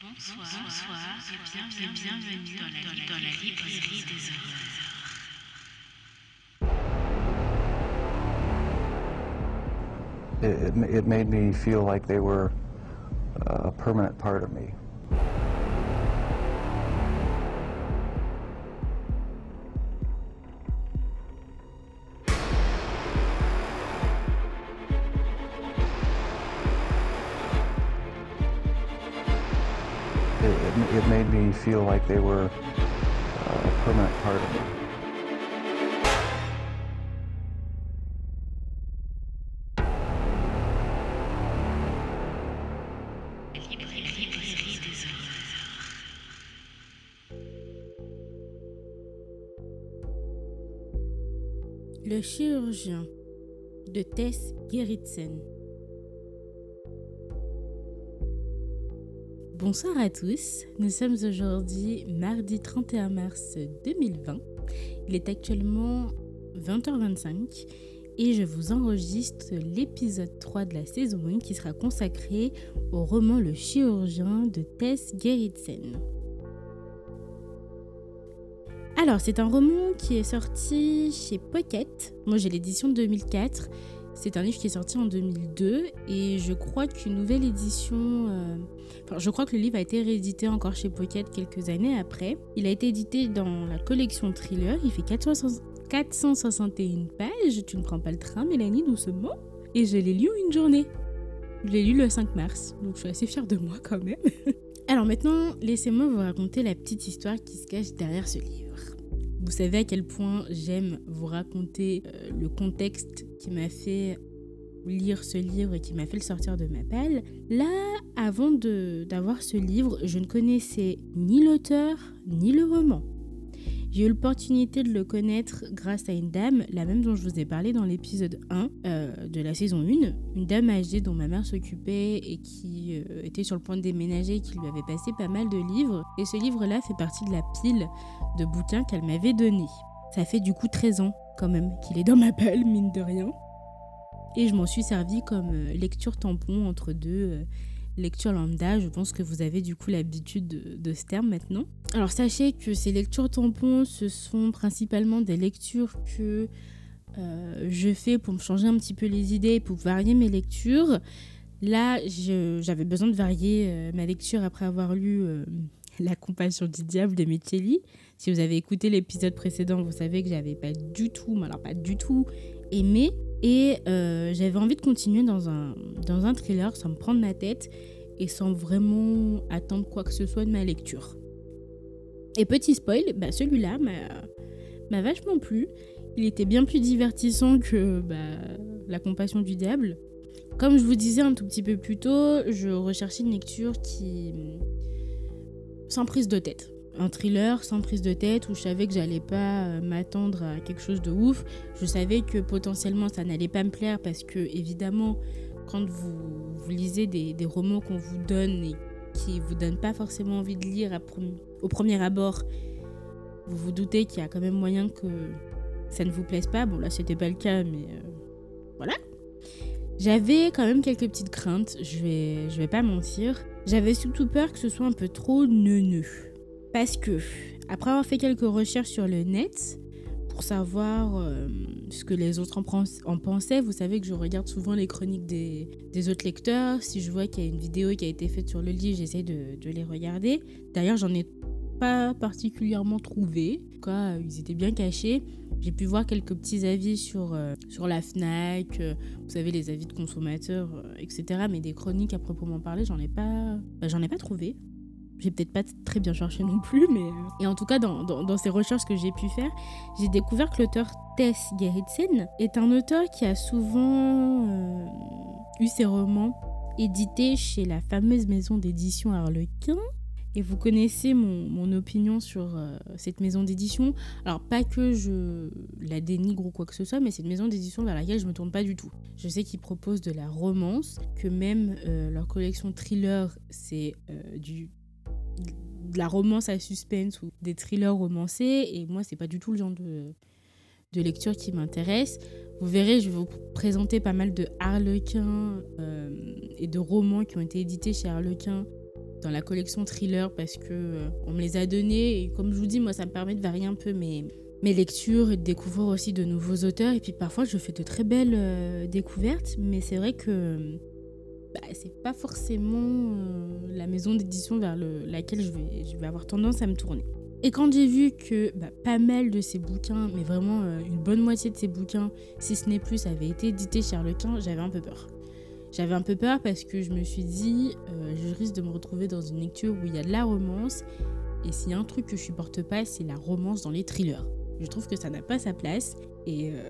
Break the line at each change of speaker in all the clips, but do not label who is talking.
Bonsoir, bonsoir et bienvenue, bienvenue dans, la, dans, la, librairie des horreurs.
It, it, it made me feel like they were a permanent part of me. Feel like they were a permanent part of.
Le chirurgien de Tess Gerritsen. Bonsoir à tous, nous sommes aujourd'hui mardi 31 mars 2020. Il est actuellement 20h25 et je vous enregistre l'épisode 3 de la saison 1 qui sera consacré au roman Le chirurgien de Tess Gerritsen. Alors, c'est un roman qui est sorti chez Pocket. Moi, j'ai l'édition de 2004. C'est un livre qui est sorti en 2002 et je crois qu'une nouvelle édition. euh, Enfin, je crois que le livre a été réédité encore chez Pocket quelques années après. Il a été édité dans la collection Thriller. Il fait 460 461 pages. Tu ne prends pas le train, Mélanie, doucement. Et je l'ai lu une journée. Je l'ai lu le 5 mars, donc je suis assez fière de moi quand même. Alors maintenant, laissez-moi vous raconter la petite histoire qui se cache derrière ce livre. Vous savez à quel point j'aime vous raconter euh, le contexte qui m'a fait lire ce livre et qui m'a fait le sortir de ma palle. Là, avant d'avoir ce livre, je ne connaissais ni l'auteur ni le roman. J'ai eu l'opportunité de le connaître grâce à une dame, la même dont je vous ai parlé dans l'épisode 1 euh, de la saison 1, une dame âgée dont ma mère s'occupait et qui euh, était sur le point de déménager et qui lui avait passé pas mal de livres. Et ce livre-là fait partie de la pile de bouquins qu'elle m'avait donné. Ça fait du coup 13 ans quand même qu'il est dans ma palle, mine de rien. Et je m'en suis servi comme euh, lecture tampon entre deux lectures lambda. Je pense que vous avez du coup l'habitude de, ce terme maintenant. Alors sachez que ces lectures tampons, ce sont principalement des lectures que euh, je fais pour me changer un petit peu les idées, pour varier mes lectures. Là, j'avais besoin de varier euh, ma lecture après avoir lu euh, La compassion du diable de Micheli. Si vous avez écouté l'épisode précédent, vous savez que j'avais pas du tout, mais alors pas du tout aimé. Et euh, j'avais envie de continuer dans un, dans un thriller sans me prendre la tête et sans vraiment attendre quoi que ce soit de ma lecture. Et petit spoil, bah celui-là m'a vachement plu. Il était bien plus divertissant que bah, La compassion du diable. Comme je vous disais un tout petit peu plus tôt, je recherchais une lecture qui. sans prise de tête. Un thriller sans prise de tête où je savais que j'allais pas euh, m'attendre à quelque chose de ouf. Je savais que potentiellement ça n'allait pas me plaire parce que, évidemment, quand vous, vous lisez des, romans qu'on vous donne et qui vous donnent pas forcément envie de lire au premier abord, vous vous doutez qu'il y a quand même moyen que ça ne vous plaise pas. Bon, là, c'était pas le cas, mais euh, voilà. J'avais quand même quelques petites craintes, je vais, je vais pas mentir. J'avais surtout peur que ce soit un peu trop neuneux. Parce que, après avoir fait quelques recherches sur le net, pour savoir euh, ce que les autres en, pens- en pensaient, vous savez que je regarde souvent les chroniques des, autres lecteurs. Si je vois qu'il y a une vidéo qui a été faite sur le livre, j'essaie de, les regarder. D'ailleurs, j'en ai pas particulièrement trouvé. En tout cas, ils étaient bien cachés. J'ai pu voir quelques petits avis sur, euh, sur la FNAC, euh, vous savez, les avis de consommateurs, etc. Mais des chroniques à proprement parler, j'en ai pas, bah, j'en ai pas trouvé. J'ai peut-être pas très bien cherché non plus, mais... euh, Et en tout cas, dans, dans, ces recherches que j'ai pu faire, j'ai découvert que l'auteur Tess Gerritsen est un auteur qui a souvent euh, eu ses romans édités chez la fameuse maison d'édition Harlequin. Et vous connaissez mon, mon opinion sur euh, cette maison d'édition. Alors, pas que je la dénigre ou quoi que ce soit, mais c'est une maison d'édition vers laquelle je me tourne pas du tout. Je sais qu'ils proposent de la romance, que même leur collection thriller, c'est du de la romance à suspense ou des thrillers romancés. Et moi, c'est pas du tout le genre de, de lecture qui m'intéresse. Vous verrez, je vais vous présenter pas mal de Harlequin euh, et de romans qui ont été édités chez Harlequin dans la collection thriller parce que euh, on me les a donnés et comme je vous dis, moi ça me permet de varier un peu mes, mes lectures et de découvrir aussi de nouveaux auteurs. Et puis parfois je fais de très belles euh, découvertes, mais c'est vrai que bah, c'est pas forcément euh, la maison d'édition vers le, laquelle je vais, avoir tendance à me tourner. Et quand j'ai vu que bah, pas mal de ces bouquins, mais vraiment une bonne moitié de ces bouquins, si ce n'est plus, avaient été édités chez Harlequin, j'avais un peu peur. J'avais un peu peur parce que je me suis dit, euh, je risque de me retrouver dans une lecture où il y a de la romance. Et s'il y a un truc que je supporte pas, c'est la romance dans les thrillers. Je trouve que ça n'a pas sa place et, euh,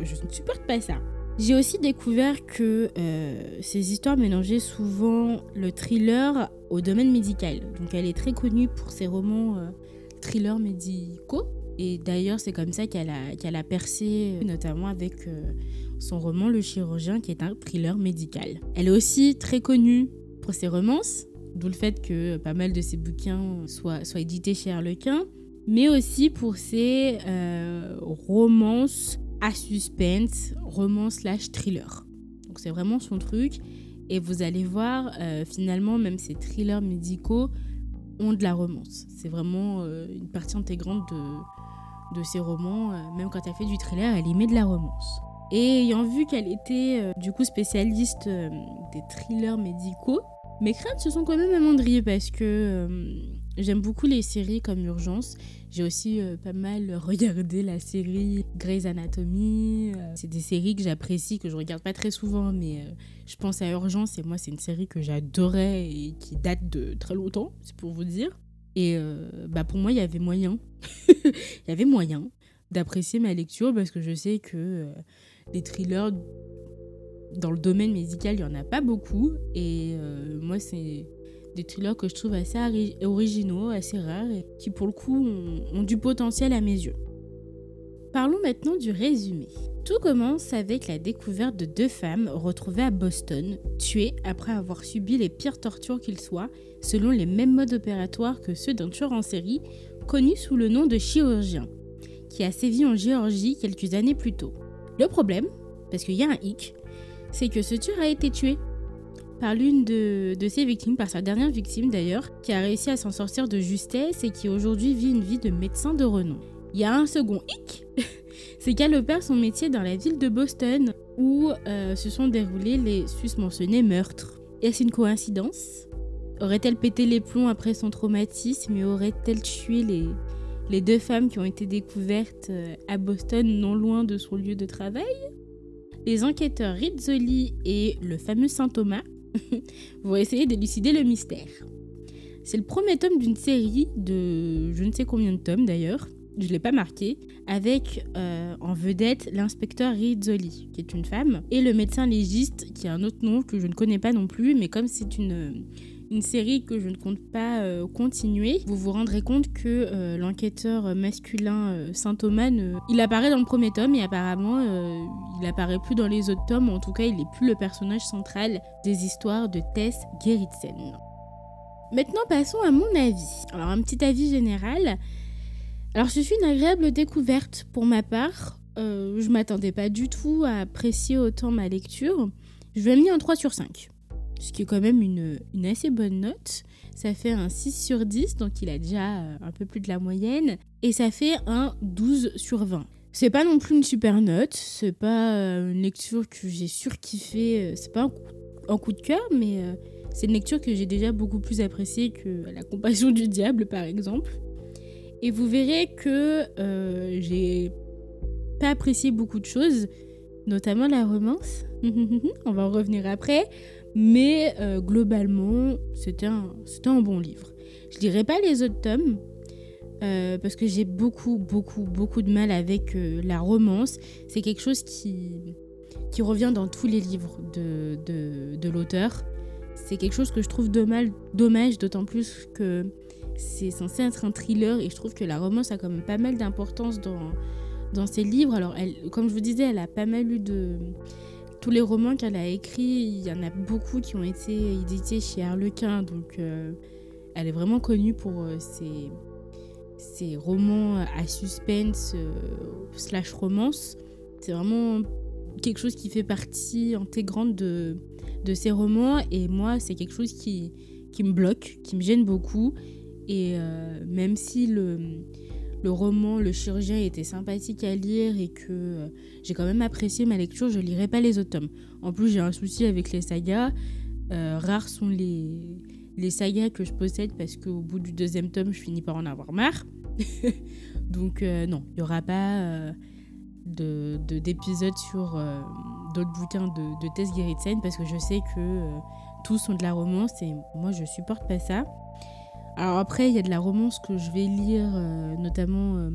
je ne supporte pas ça. J'ai aussi découvert que euh, ces histoires mélangeaient souvent le thriller au domaine médical. Donc elle est très connue pour ses romans thrillers médicaux. Et d'ailleurs, c'est comme ça qu'elle a, qu'elle a percé, notamment avec son roman Le chirurgien qui est un thriller médical. Elle est aussi très connue pour ses romances, d'où le fait que pas mal de ses bouquins soient, soient édités chez Harlequin, mais aussi pour ses euh, romances à suspense, romances slash thriller. Donc c'est vraiment son truc. Et vous allez voir, euh, finalement, même ces thrillers médicaux ont de la romance. C'est vraiment euh, une partie intégrante de, de ses romans. même quand elle fait du thriller, elle y met de la romance. Et ayant vu qu'elle était euh, du coup spécialiste euh, des thrillers médicaux, mes craintes se sont quand même amendries parce que euh, j'aime beaucoup les séries comme Urgence. J'ai aussi pas mal regardé la série Grey's Anatomy. c'est des séries que j'apprécie, que je regarde pas très souvent, mais je pense à Urgence et moi c'est une série que j'adorais et qui date de très longtemps, c'est pour vous dire. Et bah pour moi il y avait moyen, il y avait moyen d'apprécier ma lecture parce que je sais que des thrillers dans le domaine médical, il n'y en a pas beaucoup. Et euh, moi, c'est des thrillers que je trouve assez originaux, assez rares, et qui pour le coup ont, du potentiel à mes yeux. Parlons maintenant du résumé. Tout commence avec la découverte de deux femmes retrouvées à Boston, tuées après avoir subi les pires tortures qu'ils soient, selon les mêmes modes opératoires que ceux d'un tueur en série, connu sous le nom de chirurgien, qui a sévi en Géorgie quelques années plus tôt. Le problème, parce qu'il y a un hic, c'est que ce tueur a été tué par l'une de, ses victimes, par sa dernière victime d'ailleurs, qui a réussi à s'en sortir de justesse et qui aujourd'hui vit une vie de médecin de renom. Il y a un second hic, c'est qu'elle opère son métier dans la ville de Boston, où euh, se sont déroulés les sus-mentionnés meurtres. Est-ce une coïncidence? Aurait-elle pété les plombs après son traumatisme et aurait-elle tué les, deux femmes qui ont été découvertes euh, à Boston, non loin de son lieu de travail? Les enquêteurs Rizzoli et le fameux Saint Thomas vont essayer d'élucider le mystère. C'est le premier tome d'une série de je ne sais combien de tomes d'ailleurs, je ne l'ai pas marqué, avec euh, en vedette l'inspecteur Rizzoli, qui est une femme, et le médecin légiste, qui a un autre nom que je ne connais pas non plus, mais comme c'est une, une série que je ne compte pas euh, continuer, vous vous rendrez compte que euh, l'enquêteur masculin euh, Saint Thomas, il apparaît dans le premier tome et apparemment il apparaît plus dans les autres tomes, en tout cas il n'est plus le personnage central des histoires de Tess Gerritsen. Maintenant passons à mon avis. Alors un petit avis général. Alors ce fut une agréable découverte pour ma part. je m'attendais pas du tout à apprécier autant ma lecture. Je lui ai mis un 3 sur 5 ce qui est quand même une, assez bonne note. Ça fait un 6 sur 10, donc il a déjà euh, un peu plus de la moyenne. Et ça fait un 12 sur 20. C'est pas non plus une super note, c'est pas euh, une lecture que j'ai surkiffé, euh, c'est pas un coup, de cœur, mais c'est une lecture que j'ai déjà beaucoup plus appréciée que La Compassion du Diable par exemple. Et vous verrez que j'ai pas apprécié beaucoup de choses, notamment la romance. On va en revenir après. Mais euh, globalement, c'était un, un bon livre. Je dirais pas les autres tomes, euh, parce que j'ai beaucoup, beaucoup, beaucoup de mal avec euh, la romance. C'est quelque chose qui, qui revient dans tous les livres de, de, de l'auteur. C'est quelque chose que je trouve dommage, dommage d'autant plus que c'est censé être un thriller et je trouve que la romance a quand même pas mal d'importance dans, dans ses livres. Alors, elle, comme je vous disais, elle a pas mal eu de tous les romans qu'elle a écrits, il y en a beaucoup qui ont été édités chez Harlequin, donc euh, elle est vraiment connue pour euh, ses, romans à suspense euh, slash romance. C'est vraiment quelque chose qui fait partie intégrante de, ses romans et moi c'est quelque chose qui, me bloque, qui me gêne beaucoup. Et même si le, le roman Le chirurgien était sympathique à lire et que euh, j'ai quand même apprécié ma lecture, je lirai pas les autres tomes. En plus, j'ai un souci avec les sagas. Euh, rares sont les, les sagas que je possède parce qu'au bout du deuxième tome, je finis par en avoir marre. Donc non, il n'y aura pas de d'épisodes sur d'autres bouquins de, de Tess Gerritsen parce que je sais que tous sont de la romance et moi je supporte pas ça. Alors après, il y a de la romance que je vais lire, euh, notamment euh,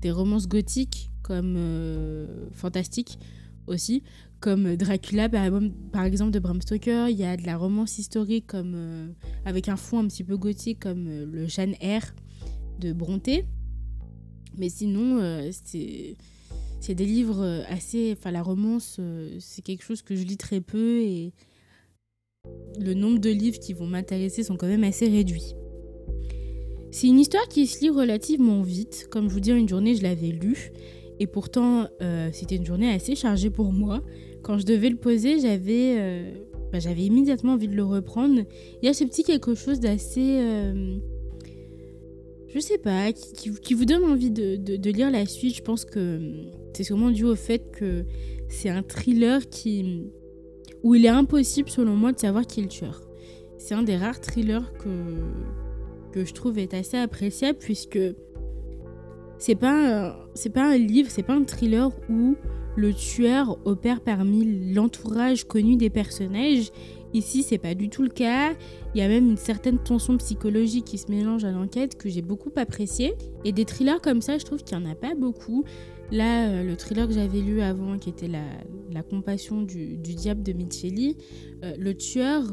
des romances gothiques comme euh, fantastiques aussi, comme Dracula par, exemple de Bram Stoker. Il y a de la romance historique comme avec un fond un petit peu gothique comme le Jeanne R de Brontë. Mais sinon, c'est c'est des livres assez. Enfin, la romance, c'est quelque chose que je lis très peu et le nombre de livres qui vont m'intéresser sont quand même assez réduits. C'est une histoire qui se lit relativement vite. Comme je vous dis, une journée, je l'avais lu. Et pourtant, euh, c'était une journée assez chargée pour moi. Quand je devais le poser, j'avais euh, bah, j'avais immédiatement envie de le reprendre. Il y a ce petit quelque chose d'assez... Euh, je sais pas, qui, vous donne envie de, de, lire la suite. Je pense que c'est sûrement dû au fait que c'est un thriller qui, où il est impossible, selon moi, de savoir qui est le tueur. C'est un des rares thrillers que, que je trouve est assez appréciable puisque c'est pas c'est pas un livre, c'est pas un thriller où le tueur opère parmi l'entourage connu des personnages. Ici, c'est pas du tout le cas. Il y a même une certaine tension psychologique qui se mélange à l'enquête que j'ai beaucoup apprécié. Et des thrillers comme ça, je trouve qu'il y en a pas beaucoup. Là, euh, le thriller que j'avais lu avant, qui était La, compassion du, diable de Micheli, euh, le tueur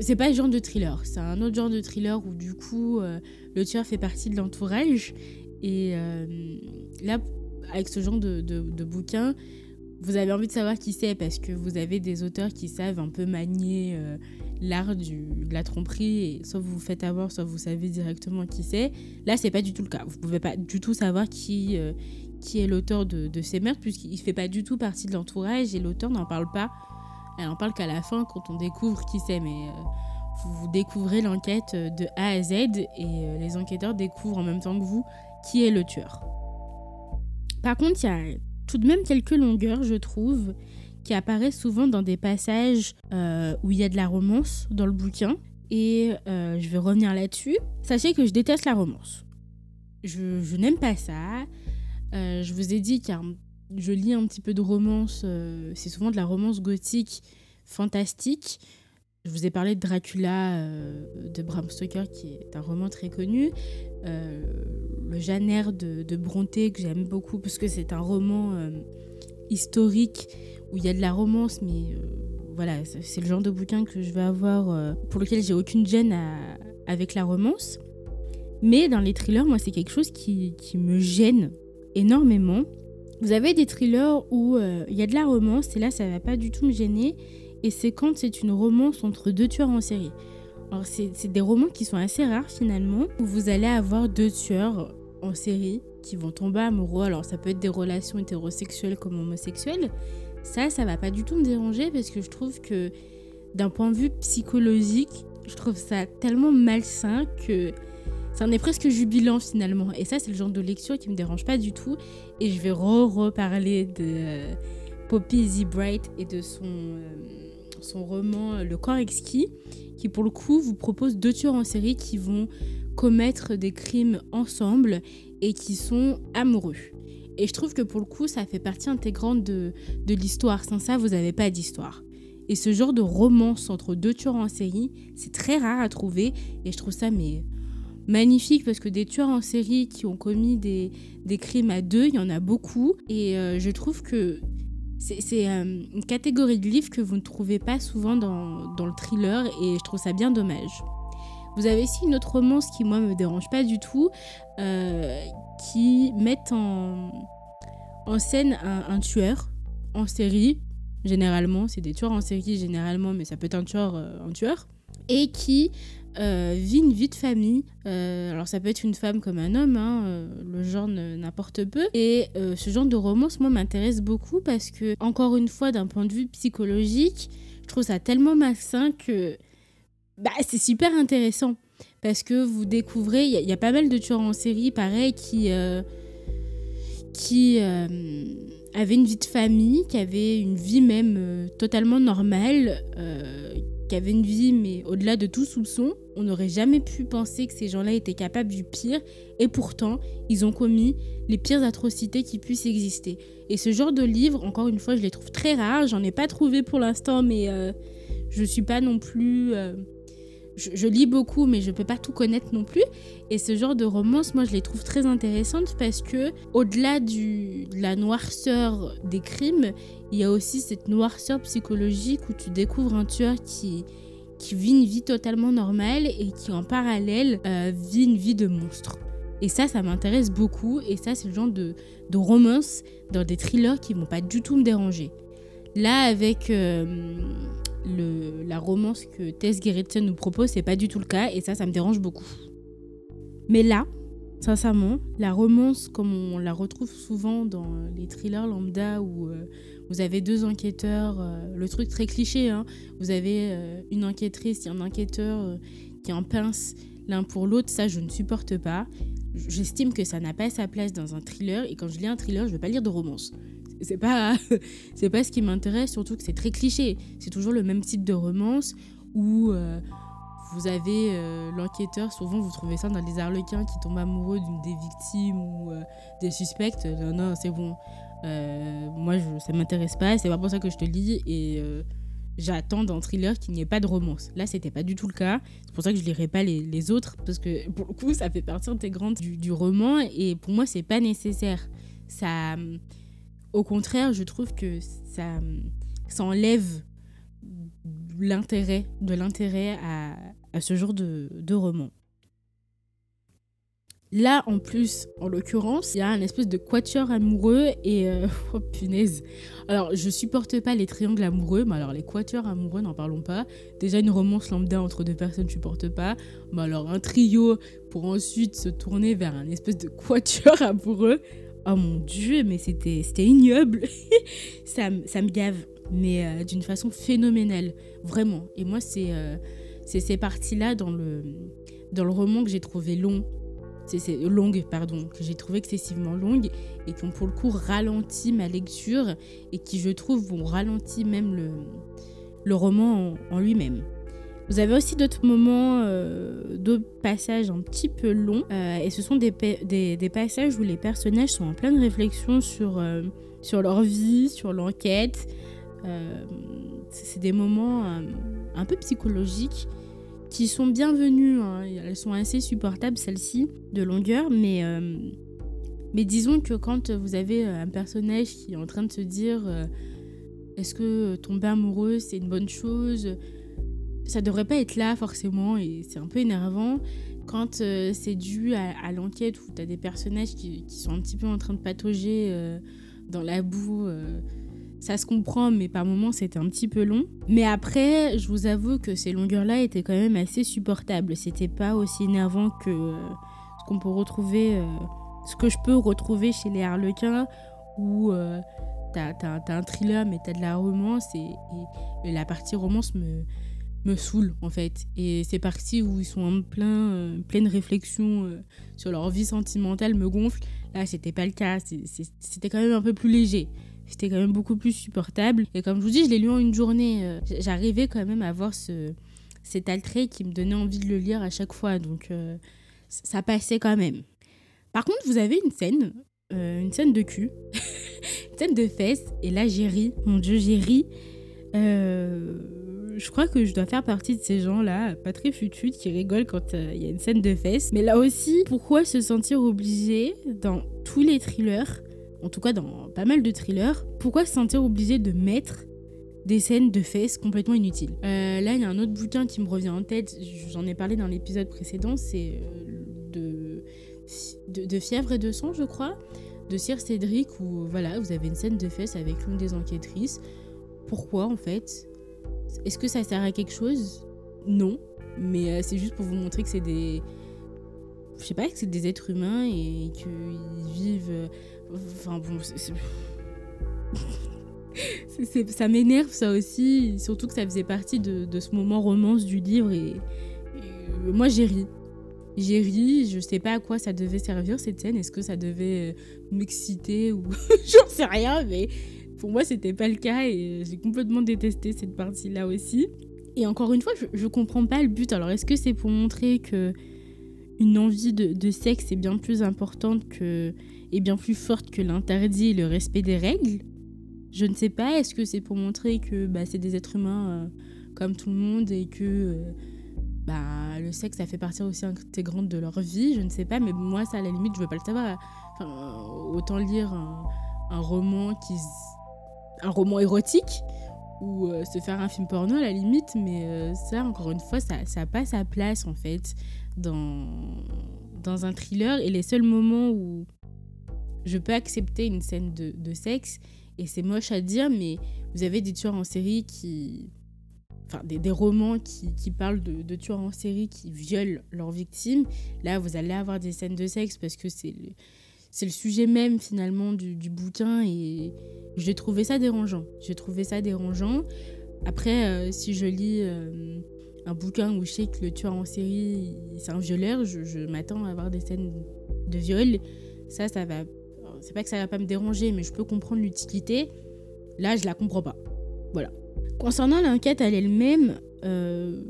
c'est pas le genre de thriller, c'est un autre genre de thriller où du coup euh, le tueur fait partie de l'entourage. Et euh, là, avec ce genre de, bouquin, vous avez envie de savoir qui c'est parce que vous avez des auteurs qui savent un peu manier euh, l'art de la tromperie et soit vous vous faites avoir, soit vous savez directement qui c'est. Là, c'est pas du tout le cas. Vous pouvez pas du tout savoir qui, qui est l'auteur de, de, ces meurtres puisqu'il fait pas du tout partie de l'entourage et l'auteur n'en parle pas elle en parle qu'à la fin quand on découvre qui c'est, mais euh, vous, découvrez l'enquête de A à Z et euh, les enquêteurs découvrent en même temps que vous qui est le tueur. Par contre, il y a tout de même quelques longueurs, je trouve, qui apparaissent souvent dans des passages euh, où il y a de la romance dans le bouquin. Et je vais revenir là-dessus. Sachez que je déteste la romance. Je, n'aime pas ça. je vous ai dit qu'il je lis un petit peu de romance, euh, c'est souvent de la romance gothique fantastique. Je vous ai parlé de Dracula euh, de Bram Stoker, qui est un roman très connu. Euh, le Jeanne de, de Brontë, que j'aime beaucoup, parce que c'est un roman historique où il y a de la romance, mais voilà, c'est le genre de bouquin que je vais avoir, pour lequel j'ai aucune gêne avec la romance. Mais dans les thrillers, moi, c'est quelque chose qui me gêne énormément. Vous avez des thrillers où euh, il y a de la romance et là ça va pas du tout me gêner. Et c'est quand c'est une romance entre deux tueurs en série. Alors c'est des romans qui sont assez rares finalement, où vous allez avoir deux tueurs en série qui vont tomber amoureux. Alors ça peut être des relations hétérosexuelles comme homosexuelles. Ça, ça va pas du tout me déranger parce que je trouve que d'un point de vue psychologique, je trouve ça tellement malsain que ça est presque jubilant finalement. Et ça, c'est le genre de lecture qui me dérange pas du tout. Et je vais re-reparler de euh, Poppy Z. Bright et de son, euh, son roman euh, Le corps exquis, qui pour le coup vous propose deux tueurs en série qui vont commettre des crimes ensemble et qui sont amoureux. Et je trouve que pour le coup, ça fait partie intégrante de, de l'histoire. Sans ça, vous n'avez pas d'histoire. Et ce genre de romance entre deux tueurs en série, c'est très rare à trouver. Et je trouve ça mais magnifique parce que des tueurs en série qui ont commis des, crimes à deux, il y en a beaucoup. Et euh, je trouve que c'est euh, une catégorie de livres que vous ne trouvez pas souvent dans, le thriller et je trouve ça bien dommage. Vous avez aussi une autre romance qui, moi, me dérange pas du tout, euh, qui met en, en scène un, tueur en série. Généralement, c'est des tueurs en série, généralement, mais ça peut être un tueur, un tueur. Et qui euh, vit une vie de famille. Euh, alors ça peut être une femme comme un homme, hein, euh, le genre n'importe peu. Et ce genre de romance, moi, m'intéresse beaucoup parce que, encore une fois, d'un point de vue psychologique, je trouve ça tellement malsain que bah, c'est super intéressant parce que vous découvrez, il y, a pas mal de tueurs en série, pareil, qui, euh, qui euh, avaient une vie de famille, qui avaient une vie même euh, totalement normale, qui avaient une vie, mais au-delà de tout soupçon. On n'aurait jamais pu penser que ces gens-là étaient capables du pire, et pourtant, ils ont commis les pires atrocités qui puissent exister. Et ce genre de livre, encore une fois, je les trouve très rares. J'en ai pas trouvé pour l'instant, mais je suis pas non plus je, lis beaucoup, mais je peux pas tout connaître non plus. Et ce genre de romance, moi, je les trouve très intéressantes parce que, au-delà de la noirceur des crimes, il y a aussi cette noirceur psychologique où tu découvres un tueur qui, vit une vie totalement normale et qui, en parallèle, euh, vit une vie de monstre. Et ça, ça m'intéresse beaucoup. Et ça, c'est le genre de, de romance dans des thrillers qui vont pas du tout me déranger. Là, avec euh, la romance que Tess Gerritsen nous propose, c'est pas du tout le cas et ça, ça me dérange beaucoup. Mais là, sincèrement, la romance, comme on la retrouve souvent dans les thrillers lambda où euh, vous avez deux enquêteurs, euh, le truc très cliché, hein, vous avez euh, une enquêtrice et un enquêteur qui en pince l'un pour l'autre, ça je ne supporte pas. J'estime que ça n'a pas sa place dans un thriller et quand je lis un thriller, je ne veux pas lire de romance c'est pas c'est pas ce qui m'intéresse surtout que c'est très cliché. C'est toujours le même type de romance où euh, vous avez euh, l'enquêteur souvent vous trouvez ça dans les arlequins qui tombent amoureux d'une des victimes ou euh, des suspects non non c'est bon. Moi je, ça m'intéresse pas c'est pas pour ça que je te lis et j'attends dans thriller qu'il n'y ait pas de romance. Là c'était pas du tout le cas. C'est pour ça que je lirai pas les, les, autres parce que pour le coup ça fait partie intégrante du, du roman et pour moi c'est pas nécessaire. Ça au contraire, je trouve que ça, ça enlève l'intérêt, de l'intérêt à, ce genre de, de roman. Là, en plus, en l'occurrence, il y a un espèce de quatuor amoureux et... Euh, oh punaise Alors, je supporte pas les triangles amoureux, mais alors les quatuors amoureux, n'en parlons pas. Déjà, une romance lambda entre deux personnes, je supporte pas. Mais alors, un trio pour ensuite se tourner vers un espèce de quatuor amoureux oh mon dieu, mais c'était ignoble. ça, ça me gave, mais euh, d'une façon phénoménale, vraiment. Et moi, c'est euh, ces parties-là dans le, dans le roman que j'ai trouvé long. C'est longue, pardon, que j'ai trouvé excessivement longue et qui ont pour le coup ralenti ma lecture et qui, je trouve, vont ralentir même le, le roman en lui-même. Vous avez aussi d'autres moments, euh, d'autres passages un petit peu longs. Euh, et ce sont des, des, passages où les personnages sont en pleine réflexion sur, euh, sur leur vie, sur l'enquête. c'est des moments un peu psychologiques qui sont bienvenus. Hein. Elles sont assez supportables, celles-ci, de longueur. Mais, mais disons que quand vous avez un personnage qui est en train de se dire est-ce que tomber amoureux, c'est une bonne chose? Ça devrait pas être là forcément et c'est un peu énervant quand euh, c'est dû à, l'enquête où tu as des personnages qui, sont un petit peu en train de patauger euh, dans la boue. Euh, ça se comprend, mais par moments c'était un petit peu long. Mais après, je vous avoue que ces longueurs-là étaient quand même assez supportables. C'était pas aussi énervant que ce qu'on peut retrouver, ce que je peux retrouver chez les Harlequins où t'as as, un thriller mais t'as de la romance et la partie romance me me saoule en fait. Et c'est parti où ils sont en plein, euh, pleine réflexion euh, sur leur vie sentimentale me gonfle. Là, c'était pas le cas. C'était quand même un peu plus léger. C'était quand même beaucoup plus supportable. Et comme je vous dis, je l'ai lu en une journée. Euh, j'arrivais quand même à avoir ce, cet attrait qui me donnait envie de le lire à chaque fois. Donc ça passait quand même. Par contre, vous avez une scène, une scène de cul, une scène de fesses. Et là, j'ai ri. Mon Dieu, j'ai ri. Euh je crois que je dois faire partie de ces gens-là, pas très futudes, qui rigolent quand euh, il y a une scène de fesses. Mais là aussi, pourquoi se sentir obligé dans tous les thrillers, en tout cas dans pas mal de thrillers, pourquoi se sentir obligé de mettre des scènes de fesses complètement inutiles? Euh, là, il y a un autre bouquin qui me revient en tête, j'en ai parlé dans l'épisode précédent, c'est euh, de, de, Fièvre et de sang, je crois, de Sir Cédric, où voilà, vous avez une scène de fesses avec l'une des enquêtrices. Pourquoi en fait est-ce que ça sert à quelque chose? Non. Mais euh, c'est juste pour vous montrer que c'est des. Je sais pas, que c'est des êtres humains et qu'ils vivent. Euh, enfin bon, c'est. ça m'énerve ça aussi, surtout que ça faisait partie de, de ce moment romance du livre et, et moi j'ai ri. J'ai ri, je sais pas à quoi ça devait servir cette scène, est-ce que ça devait euh, m'exciter ou j'en sais rien, mais pour moi c'était pas le cas et j'ai complètement détesté cette partie-là aussi. Et encore une fois, je, comprends pas le but. Alors est-ce que c'est pour montrer que une envie de, sexe est bien plus importante que et bien plus forte que l'interdit et le respect des règles? Je ne sais pas. Est-ce que c'est pour montrer que bah, c'est des êtres humains euh, comme tout le monde et que euh, bah, le sexe ça fait partie aussi intégrante de leur vie? Je ne sais pas. Mais moi, ça à la limite, je veux pas le savoir. Enfin, euh, autant lire un, roman qui un roman érotique ou euh, se faire un film porno à la limite. Mais euh, ça, encore une fois, ça ça a pas sa place en fait dans dans un thriller. Et les seuls moments où je peux accepter une scène de, sexe, et c'est moche à dire, mais vous avez des tueurs en série qui. Enfin, des, des romans qui, qui parlent de, de tueurs en série qui violent leurs victimes. Là, vous allez avoir des scènes de sexe parce que c'est c'est le sujet même finalement du, bouquin et j'ai trouvé ça dérangeant. J'ai trouvé ça dérangeant. Après, euh, si je lis euh, un bouquin où je sais que le tueur en série, c'est un violeur, je, m'attends à avoir des scènes de viol. Ça, ça va. C'est pas que ça va pas me déranger, mais je peux comprendre l'utilité. Là, je la comprends pas. Voilà. Concernant l'enquête à elle-même, euh,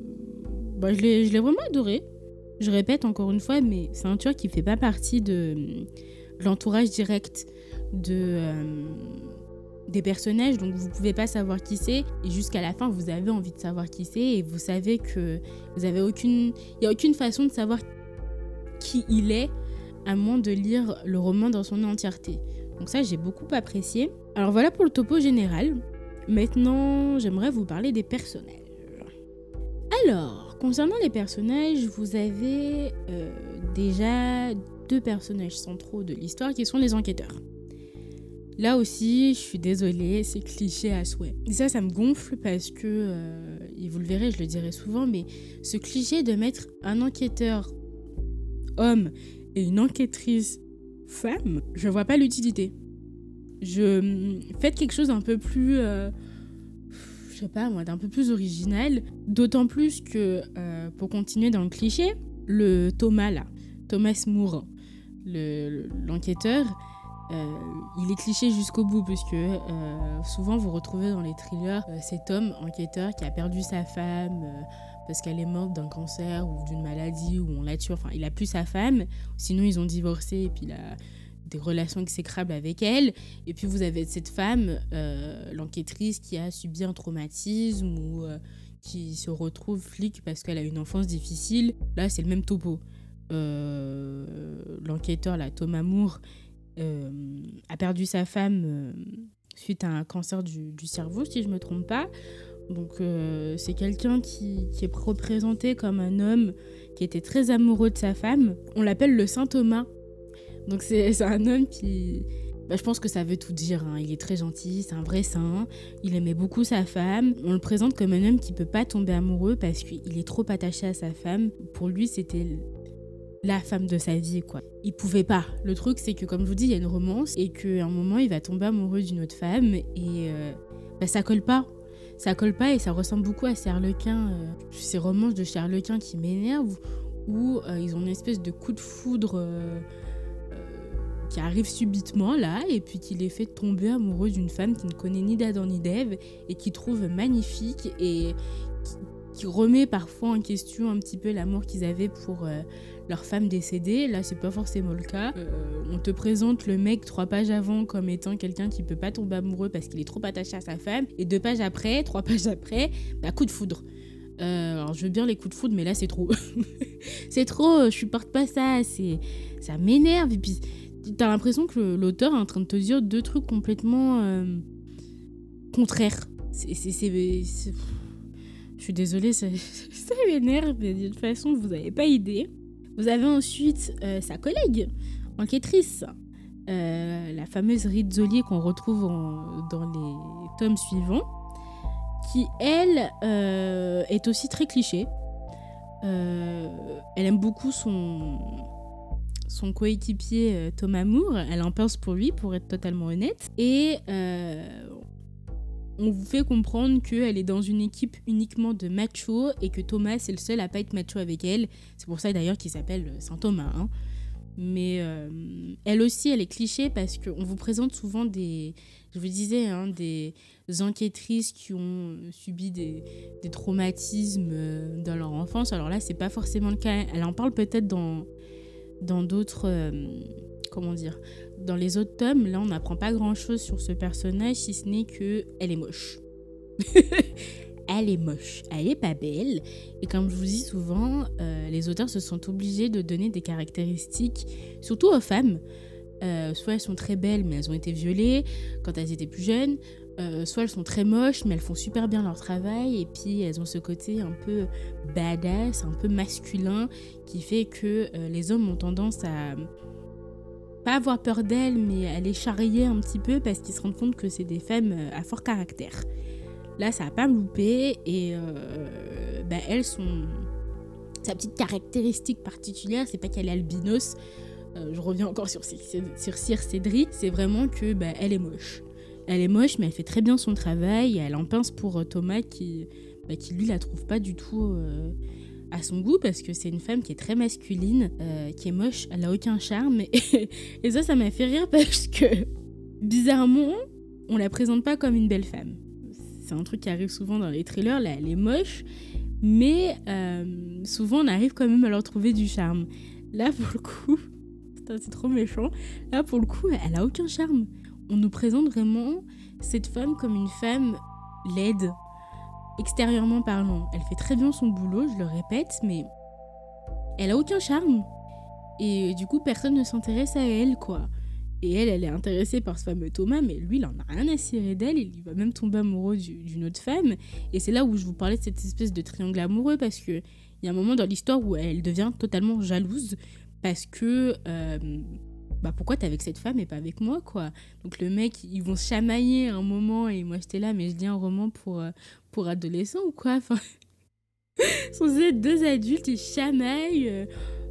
bah, je l'ai vraiment adoré. Je répète encore une fois, mais c'est un tueur qui fait pas partie de l'entourage direct de, euh, des personnages, donc vous pouvez pas savoir qui c'est. Et jusqu'à la fin, vous avez envie de savoir qui c'est, et vous savez que vous avez aucune, il a aucune façon de savoir qui il est à moins de lire le roman dans son entièreté. Donc ça, j'ai beaucoup apprécié. Alors voilà pour le topo général. Maintenant, j'aimerais vous parler des personnages. Alors, concernant les personnages, vous avez euh, déjà deux personnages centraux de l'histoire qui sont les enquêteurs. Là aussi, je suis désolée, c'est cliché à souhait. Et ça, ça me gonfle parce que, euh, et vous le verrez, je le dirai souvent, mais ce cliché de mettre un enquêteur homme et une enquêtrice femme, je vois pas l'utilité. Je faites quelque chose d'un peu plus, euh, je sais pas moi, d'un peu plus original. D'autant plus que, euh, pour continuer dans le cliché, le Thomas là, Thomas Moore, le- le- l'enquêteur, euh, il est cliché jusqu'au bout puisque euh, souvent vous retrouvez dans les thrillers euh, cet homme enquêteur qui a perdu sa femme euh, parce qu'elle est morte d'un cancer ou d'une maladie ou on l'a tué. Enfin, il a plus sa femme. Sinon, ils ont divorcé et puis il a des relations exécrables avec elle. Et puis vous avez cette femme, l'enquêtrice, qui a subi un traumatisme ou qui se retrouve flic parce qu'elle a une enfance difficile. Là, c'est le même topo. Euh, L'enquêteur, là, Thomas Moore, euh, a perdu sa femme euh, suite à un cancer du, cerveau, si je me trompe pas. Donc c'est quelqu'un qui, est représenté comme un homme qui était très amoureux de sa femme. On l'appelle le Saint Thomas. Donc c'est un homme qui... bah, je pense que ça veut tout dire. hein. Il est très gentil, c'est un vrai saint. Il aimait beaucoup sa femme. On le présente comme un homme qui peut pas tomber amoureux parce qu'il est trop attaché à sa femme. Pour lui, c'était la femme de sa vie, quoi. Il pouvait pas. Le truc, c'est que, comme je vous dis, il y a une romance et qu'à un moment, il va tomber amoureux d'une autre femme et euh, bah, ça colle pas. Ça colle pas et ça ressemble beaucoup à ces Harlequins, euh, ces romances de chez Harlequin qui m'énervent où euh, ils ont une espèce de coup de foudre qui arrive subitement là et puis qui les fait tomber amoureux d'une femme qui ne connaît ni d'Adam ni d'Ève et qui trouve magnifique et qui, remet parfois en question un petit peu l'amour qu'ils avaient pour leur femme décédée. Là, c'est pas forcément le cas. Euh, on te présente le mec trois pages avant comme étant quelqu'un qui peut pas tomber amoureux parce qu'il est trop attaché à sa femme. Et deux pages après, trois pages après, bah, coup de foudre. Euh, alors, je veux bien les coups de foudre, mais là, c'est trop. c'est trop, je supporte pas ça. C'est, ça m'énerve. Et puis, t'as l'impression que l'auteur est en train de te dire deux trucs complètement euh, contraires. C'est, Je suis désolée, ça, ça m'énerve, mais toute façon, vous n'avez pas idée. Vous avez ensuite euh, sa collègue, enquêtrice, euh, la fameuse Rizzoli qu'on retrouve dans les tomes suivants, qui, elle, euh, est aussi très cliché. Elle aime beaucoup son, son coéquipier Thomas Moore. Elle en pense pour lui, pour être totalement honnête. Et on vous fait comprendre qu'elle est dans une équipe uniquement de machos et que Thomas c'est le seul à pas être macho avec elle. C'est pour ça d'ailleurs qu'il s'appelle Saint Thomas. hein. Mais euh, elle aussi, elle est cliché parce qu'on vous présente souvent des, je vous disais, hein, des enquêtrices qui ont subi des, traumatismes euh, dans leur enfance. Alors là, c'est pas forcément le cas. Elle en parle peut-être dans dans d'autres, euh, comment dire, dans les autres tomes. Là, on n'apprend pas grand-chose sur ce personnage, si ce n'est que elle est moche. elle est moche, elle est pas belle. Et comme je vous dis souvent, euh, les auteurs se sont obligés de donner des caractéristiques, surtout aux femmes. Euh, soit elles sont très belles, mais elles ont été violées quand elles étaient plus jeunes. Euh, soit elles sont très moches, mais elles font super bien leur travail. Et puis elles ont ce côté un peu badass, un peu masculin, qui fait que les hommes ont tendance à pas avoir peur d'elles, mais à les charrier un petit peu parce qu'ils se rendent compte que c'est des femmes euh, à fort caractère. Là, ça a pas loupé et euh, bah, elles sont. Sa petite caractéristique particulière, c'est pas qu'elle est albinos. Euh, je reviens encore sur, sur Cyr Cédric, c'est vraiment que bah, elle est moche. Elle est moche, mais elle fait très bien son travail. Elle en pince pour euh, Thomas qui, bah, qui lui la trouve pas du tout à son goût parce que c'est une femme qui est très masculine, euh, qui est moche, elle a aucun charme. Et, ça, ça m'a fait rire parce que bizarrement, on la présente pas comme une belle femme. C'est un truc qui arrive souvent dans les trailers. Là, elle est moche, mais euh, souvent on arrive quand même à leur trouver du charme. Là, pour le coup, c'est trop méchant. Là, pour le coup, elle a aucun charme. On nous présente vraiment cette femme comme une femme laide, extérieurement parlant. Elle fait très bien son boulot, je le répète, mais elle a aucun charme. Et du coup, personne ne s'intéresse à elle, quoi. Et elle, elle est intéressée par ce fameux Thomas, mais lui, il en a rien à cirer d'elle. Il va même tomber amoureux du- d'une autre femme. Et c'est là où je vous parlais de cette espèce de triangle amoureux, parce que il y a un moment dans l'histoire où elle devient totalement jalouse, parce que euh, bah pourquoi t'es avec cette femme et pas avec moi, quoi? Donc le mec, ils vont chamailler un moment, et moi j'étais là, mais je lis un roman pour, euh, pour adolescents ou quoi? Enfin, sont être deux adultes, ils chamaillent. euh.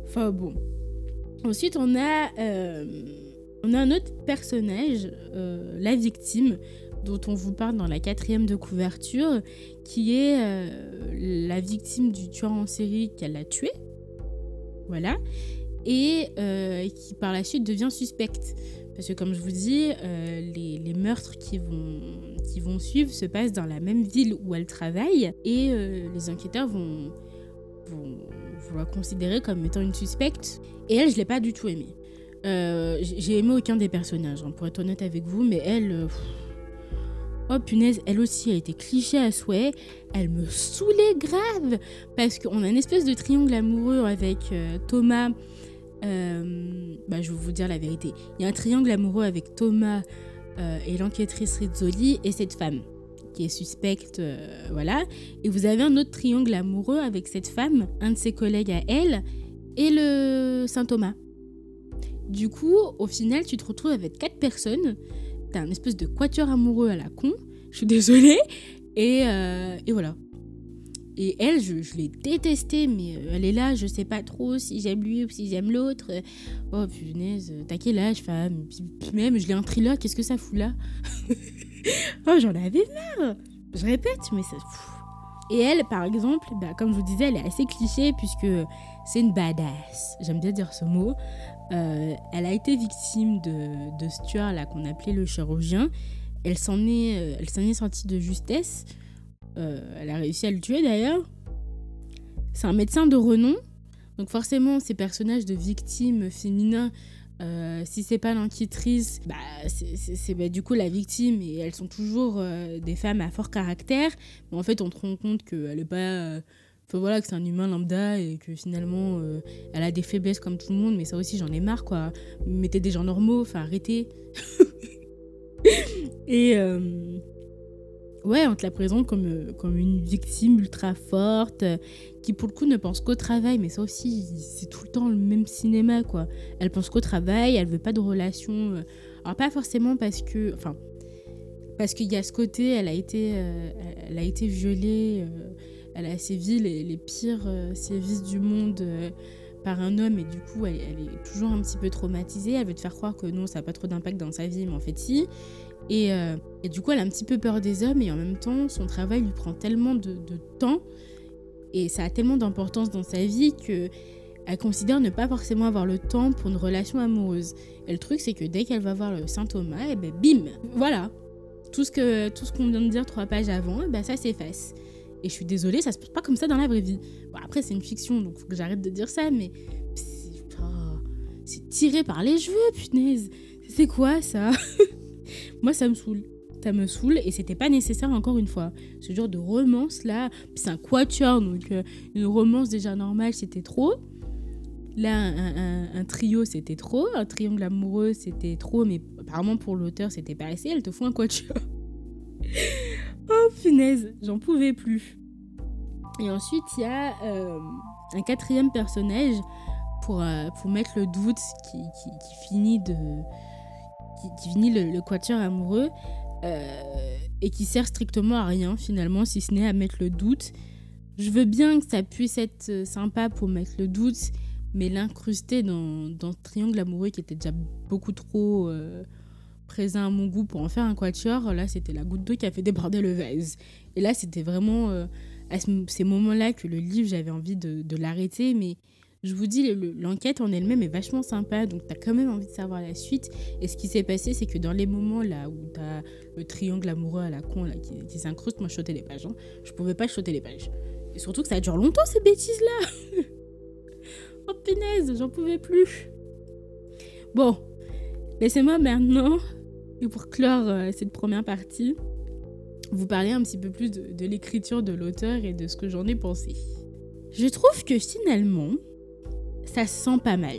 Enfin bon. Ensuite, on a, euh, on a un autre personnage, la victime, dont on vous parle dans la quatrième de couverture, qui est la victime du tueur en série qu'elle a tué. Voilà. Et euh, qui par la suite devient suspecte. Parce que comme je vous dis, euh, les, meurtres qui vont, qui vont suivre se passent dans la même ville où elle travaille. Et euh, les enquêteurs vont, vont, la considérer comme étant une suspecte. Et elle, je l'ai pas du tout aimée. J'ai aimé aucun des personnages, hein, pour être honnête avec vous, mais elle. Oh punaise, elle aussi a été cliché à souhait. Elle me saoulait grave. Parce qu'on a une espèce de triangle amoureux avec Thomas. Euh, bah, je vais vous dire la vérité. Il y a un triangle amoureux avec Thomas euh, et l'enquêtrice Rizzoli et cette femme qui est suspecte. euh, voilà. Et vous avez un autre triangle amoureux avec cette femme, un de ses collègues à elle et le Saint Thomas. Du coup, au final, tu te retrouves avec quatre personnes. T'as un espèce de quatuor amoureux à la con. Je suis désolée. Et, et voilà. Et elle, je, l'ai détestée, mais euh, elle est là, je sais pas trop si j'aime lui ou si j'aime l'autre. Oh punaise, t'as quel âge, femme? Même, je l'ai en thriller, qu'est-ce que ça fout là? Oh, j'en avais marre Je répète, mais ça... pff. Et elle, par exemple, bah, comme je vous disais, elle est assez cliché puisque c'est une badass. J'aime bien dire ce mot. Euh, elle a été victime de, de tueur là qu'on appelait le chirurgien. Elle s'en est, euh, elle s'en est sortie de justesse. Euh, elle a réussi à le tuer d'ailleurs. C'est un médecin de renom. Donc forcément, ces personnages de victimes féminins, euh, si c'est pas l'enquêtrice, bah, c'est- bah, du coup la victime et elles sont toujours euh, des femmes à fort caractère. Mais en fait, on te rend compte qu'elle est pas... Enfin voilà, que c'est un humain lambda et que finalement elle a des faiblesses comme tout le monde, mais ça aussi j'en ai marre quoi. Mettez des gens normaux, enfin arrêtez. et ouais, on te la présente comme, euh, comme une victime ultra forte euh, qui pour le coup ne pense qu'au travail, mais ça aussi c'est tout le temps le même cinéma quoi. Elle pense qu'au travail, elle veut pas de relation. euh, alors pas forcément parce que, enfin, parce qu'il y a ce côté, elle a été, elle a été violée. elle a sévi les, les pires sévices du monde par un homme et du coup elle, elle, est toujours un petit peu traumatisée. Elle veut te faire croire que non, ça n'a pas trop d'impact dans sa vie, mais en fait si. Et, euh, et, du coup elle a un petit peu peur des hommes et en même temps son travail lui prend tellement de, temps et ça a tellement d'importance dans sa vie que elle considère ne pas forcément avoir le temps pour une relation amoureuse. Et le truc c'est que dès qu'elle va voir le Saint Thomas, et ben bim, voilà, tout ce que tout qu'on vient de dire trois pages avant, et ben ça s'efface. Et je suis désolée, ça se passe pas comme ça dans la vraie vie. Bon, après, c'est une fiction, donc faut que j'arrête de dire ça, mais c'est oh, tiré par les cheveux, punaise. C'est quoi ça? Moi, ça me saoule. Ça me saoule et c'était pas nécessaire encore une fois. Ce genre de romance là, c'est un quatuor, donc euh, une romance déjà normale, c'était trop. Là, un, trio, c'était trop. Un triangle amoureux, c'était trop, mais apparemment pour l'auteur, c'était pas assez. Elle te fout un quatuor. Oh punaise, j'en pouvais plus. Et ensuite, il y a euh, un quatrième personnage pour, euh, pour mettre le doute qui, qui finit, de, qui, finit le, quatuor amoureux euh, et qui sert strictement à rien finalement, si ce n'est à mettre le doute. Je veux bien que ça puisse être sympa pour mettre le doute, mais l'incruster dans, dans ce triangle amoureux qui était déjà beaucoup trop présent à mon goût pour en faire un quatuor, là c'était la goutte d'eau qui a fait déborder le vase. Et là c'était vraiment euh, à ce, ces moments-là que le livre j'avais envie de l'arrêter, mais je vous dis, l'enquête en elle-même est vachement sympa, donc t'as quand même envie de savoir la suite. Et ce qui s'est passé, c'est que dans les moments là où t'as le triangle amoureux à la con là, qui, qui s'incruste, moi je sautais les pages. Hein. Je pouvais pas sauter les pages. Et surtout que ça dure longtemps ces bêtises-là. oh punaise, j'en pouvais plus. Bon, laissez-moi maintenant et pour clore euh, cette première partie, vous parler un petit peu plus de l'écriture de l'auteur et de ce que j'en ai pensé. Je trouve que finalement, ça se sent pas mal.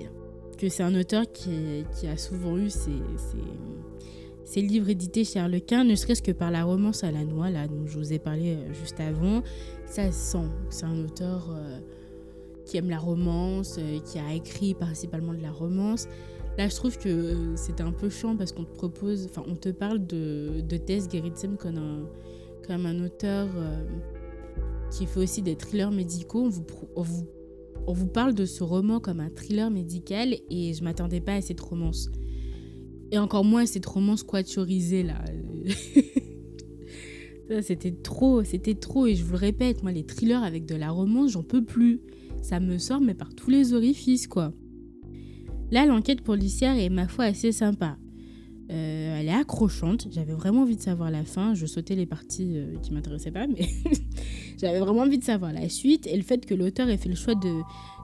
Que c'est un auteur qui, qui, a souvent eu ses, ses, ses, livres édités chez Harlequin, ne serait-ce que par la romance à la noix, là, dont je vous ai parlé euh, juste avant. Ça se sent. C'est un auteur euh, qui aime la romance, euh, qui a écrit principalement de la romance. Là, je trouve que c'était un peu chiant parce qu'on te propose, enfin, on te parle de, de Tess Gerritsen comme un, comme un auteur qui fait aussi des thrillers médicaux. On vous, on, on vous parle de ce roman comme un thriller médical et je m'attendais pas à cette romance. Et encore moins à cette romance quatuorisée, là. c'était trop, c'était trop. Et je vous le répète, moi, les thrillers avec de la romance, j'en peux plus. Ça me sort, mais par tous les orifices, quoi. Là, l'enquête policière est, ma foi, assez sympa. Euh, elle est accrochante. J'avais vraiment envie de savoir la fin. Je sautais les parties euh, qui m'intéressaient pas, mais j'avais vraiment envie de savoir la suite. Et le fait que l'auteur ait fait le choix de,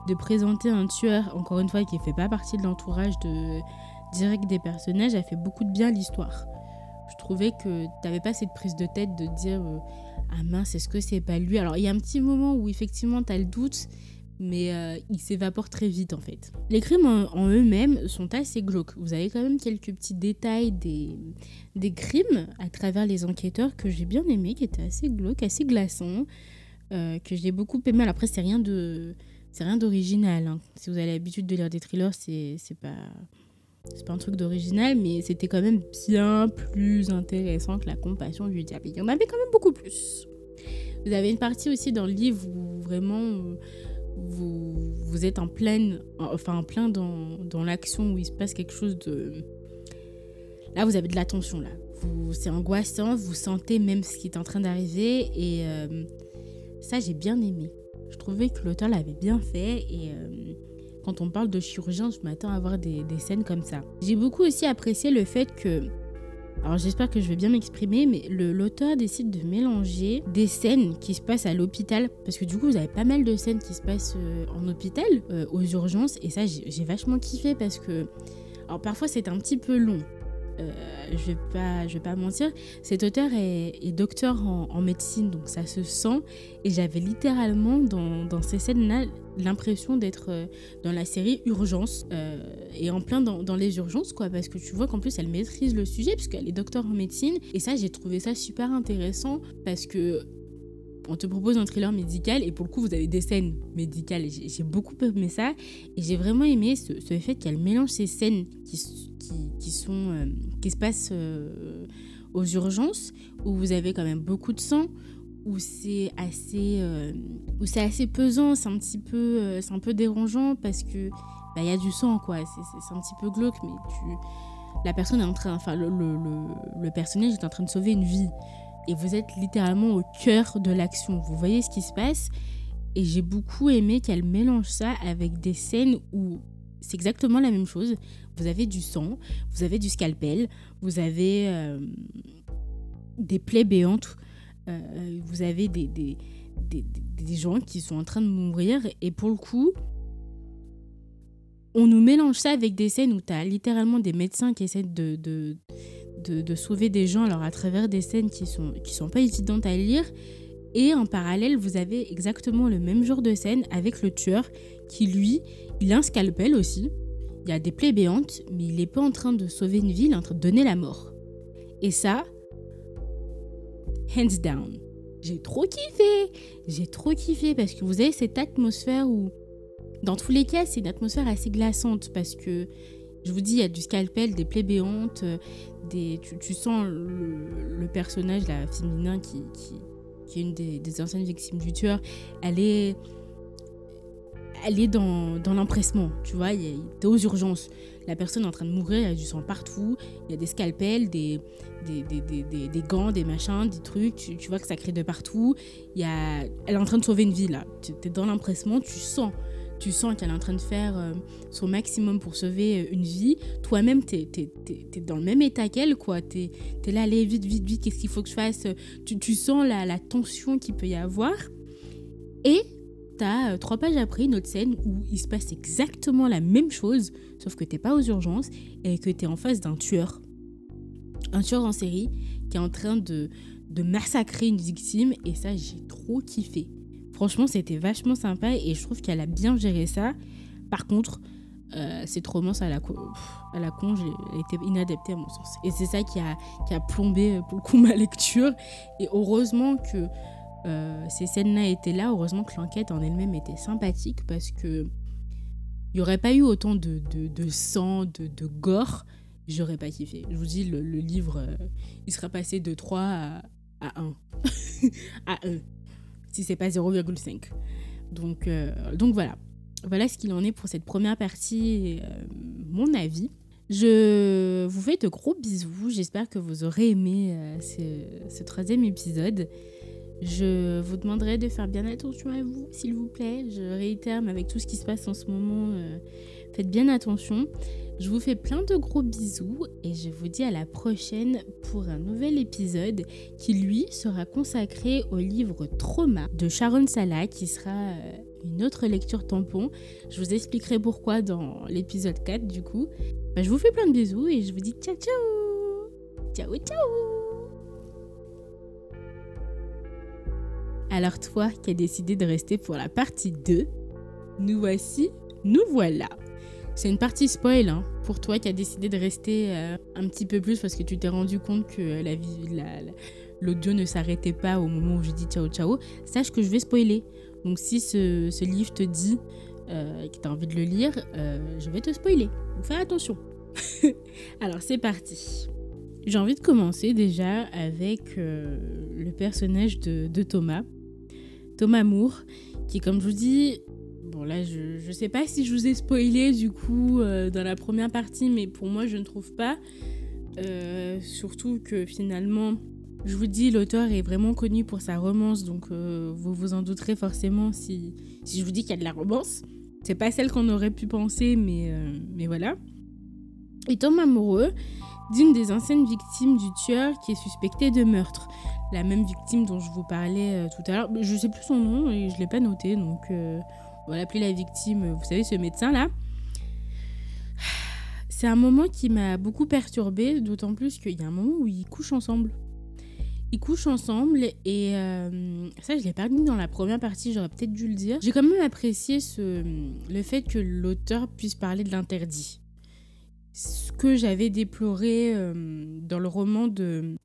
de, présenter un tueur, encore une fois, qui ne fait pas partie de l'entourage de, direct des personnages, a fait beaucoup de bien l'histoire. Je trouvais que tu n'avais pas cette prise de tête de dire euh, Ah mince, est-ce que c'est pas lui? Alors, il y a un petit moment où effectivement tu as le doute mais euh, ils s'évaporent très vite en fait. Les crimes en, eux-mêmes sont assez glauques. Vous avez quand même quelques petits détails des, des crimes à travers les enquêteurs que j'ai bien aimé, qui étaient assez glauques, assez glaçants, euh, que j'ai beaucoup aimé. Alors après, c'est rien de c'est rien d'original. Hein. Si vous avez l'habitude de lire des thrillers, c'est pas c'est pas un truc d'original, mais c'était quand même bien plus intéressant que la compassion du diable. Il y en avait quand même beaucoup plus. Vous avez une partie aussi dans le livre où vraiment vous, vous êtes en pleine, enfin en plein dans, dans l'action où il se passe quelque chose de... Là, vous avez de l'attention, là. C'est angoissant, vous sentez même ce qui est en train d'arriver et euh, ça, j'ai bien aimé. Je trouvais que l'auteur l'avait bien fait et euh, quand on parle de chirurgien, je m'attends à avoir des, des scènes comme ça. J'ai beaucoup aussi apprécié le fait que alors j'espère que je vais bien m'exprimer, mais l'auteur décide de mélanger des scènes qui se passent à l'hôpital, parce que du coup vous avez pas mal de scènes qui se passent euh, en hôpital, euh, aux urgences, et ça j'ai vachement kiffé parce que... Alors parfois c'est un petit peu long, euh, je vais pas, vais pas mentir, cet auteur est, docteur en, médecine, donc ça se sent. Et j'avais littéralement dans, dans ces scènes-là l'impression d'être euh, dans la série Urgence euh, et en plein dans, dans, les urgences, quoi, parce que tu vois qu'en plus elle maîtrise le sujet puisqu'elle est docteur en médecine. Et ça, j'ai trouvé ça super intéressant parce que on te propose un thriller médical et pour le coup vous avez des scènes médicales j'ai beaucoup aimé ça. Et j'ai vraiment aimé ce, fait qu'elle mélange ces scènes qui, qui, qui sont euh, qui se passent euh, aux urgences où vous avez quand même beaucoup de sang où c'est assez, euh, assez pesant, c'est un petit peu, un peu dérangeant parce que bah, il y a du sang quoi, c'est un petit peu glauque, mais tu, la personne est en train, enfin le, le, le, personnage est en train de sauver une vie et vous êtes littéralement au cœur de l'action. Vous voyez ce qui se passe et j'ai beaucoup aimé qu'elle mélange ça avec des scènes où c'est exactement la même chose. Vous avez du sang, vous avez du scalpel, vous avez euh, des plaies béantes euh, vous avez des, des, des, gens qui sont en train de mourir et pour le coup, on nous mélange ça avec des scènes où tu as littéralement des médecins qui essaient de, de, sauver des gens alors à travers des scènes qui sont, qui sont pas évidentes à lire. Et en parallèle, vous avez exactement le même genre de scène avec le tueur qui, lui, il a un scalpel aussi. Il y a des plaies béantes, mais il n'est pas en train de sauver une ville, il est en train de donner la mort. Et ça, hands down. J'ai trop kiffé. J'ai trop kiffé parce que vous avez cette atmosphère où, dans tous les cas, c'est une atmosphère assez glaçante parce que, je vous dis, il y a du scalpel, des plaies béantes, euh, tu, sens le, personnage, la féminin qui, qui, est une des, anciennes victimes du tueur, elle est elle est dans, dans l'empressement, tu vois, t'es aux urgences. La personne est en train de mourir, il y a du sang partout, il y a des scalpels, des, des, des, des, gants, des machins, des trucs, tu, tu, vois que ça crée de partout. Il y a... Elle est en train de sauver une vie là, tu es dans l'empressement, tu sens. Tu sens qu'elle est en train de faire euh, son maximum pour sauver euh, une vie. Toi-même, tu es, dans le même état qu'elle, quoi. Tu es, là, allez, vite, vite, vite, qu'est-ce qu'il faut que je fasse? Tu, tu sens la, tension qu'il peut y avoir. Et T'as euh, trois pages après une autre scène où il se passe exactement la même chose, sauf que t'es pas aux urgences et que t'es en face d'un tueur. Un tueur en série qui est en train de, de massacrer une victime et ça j'ai trop kiffé. Franchement c'était vachement sympa et je trouve qu'elle a bien géré ça. Par contre, euh, cette romance à la, con, elle était inadaptée à mon sens. Et c'est ça qui a, plombé pour le coup ma lecture. Et heureusement que euh, ces scènes-là étaient là. Heureusement que l'enquête en elle-même était sympathique parce que il n'y aurait pas eu autant de, de, sang, de, de gore, j'aurais pas kiffé. Je vous dis, le, livre, euh, il sera passé de 3 à, à 1. à 1. Si c'est pas 0,5. Donc, euh, donc voilà. Voilà ce qu'il en est pour cette première partie, mon avis. Je vous fais de gros bisous. J'espère que vous aurez aimé ce, ce troisième épisode. Je vous demanderai de faire bien attention à vous, s'il vous plaît. Je réitère, mais avec tout ce qui se passe en ce moment, euh, faites bien attention. Je vous fais plein de gros bisous et je vous dis à la prochaine pour un nouvel épisode qui lui sera consacré au livre Trauma de Sharon Salah qui sera euh, une autre lecture tampon. Je vous expliquerai pourquoi dans l'épisode 4 du coup. Bah, je vous fais plein de bisous et je vous dis ciao ciao Ciao ciao Alors toi qui as décidé de rester pour la partie 2, nous voici, nous voilà. C'est une partie spoil hein, pour toi qui as décidé de rester euh, un petit peu plus parce que tu t'es rendu compte que la, l'audio ne s'arrêtait pas au moment où je dis ciao ciao. Sache que je vais spoiler. Donc si ce, livre te dit euh, que tu as envie de le lire, euh, je vais te spoiler. Fais attention. Alors c'est parti. J'ai envie de commencer déjà avec le personnage de Thomas. Thomas Moore, qui, comme je vous dis, bon là, je ne sais pas si je vous ai spoilé du coup euh, dans la première partie, mais pour moi, je ne trouve pas. Euh, surtout que finalement, je vous dis, l'auteur est vraiment connu pour sa romance, donc euh, vous vous en douterez forcément si, si je vous dis qu'il y a de la romance. C'est pas celle qu'on aurait pu penser, mais, mais voilà. Et Thomas amoureux d'une des anciennes victimes du tueur qui est suspecté de meurtre la même victime dont je vous parlais tout à l'heure. Je sais plus son nom et je l'ai pas noté, donc on va la victime. Vous savez, ce médecin-là. C'est un moment qui m'a beaucoup perturbée, d'autant plus qu'il y a un moment où ils couchent ensemble. Ils couchent ensemble et euh, ça, je l'ai pas dit dans la première partie, j'aurais peut-être dû le dire. J'ai quand même apprécié ce, le fait que l'auteur puisse parler de l'interdit. Ce que j'avais déploré dans le roman de,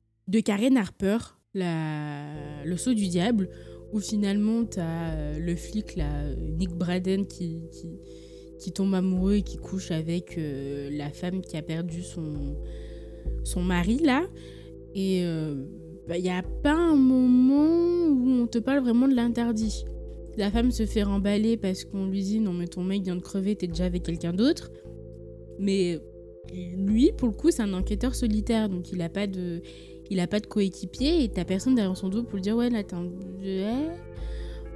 Karen Harper, le saut du diable, où finalement tu as euh, le flic, là, Nick Braden, qui, tombe amoureux et qui couche avec euh, la femme qui a perdu son, mari, là. Et euh, bah, il n'y a pas un moment où on te parle vraiment de l'interdit. La femme se fait remballer parce qu'on lui dit non mais ton mec vient de crever, t'es déjà avec quelqu'un d'autre. Mais lui, pour le coup, c'est un enquêteur solitaire, donc il n'a pas de, il a pas de coéquipier et t'as personne derrière son dos pour lui dire ouais là t'es un...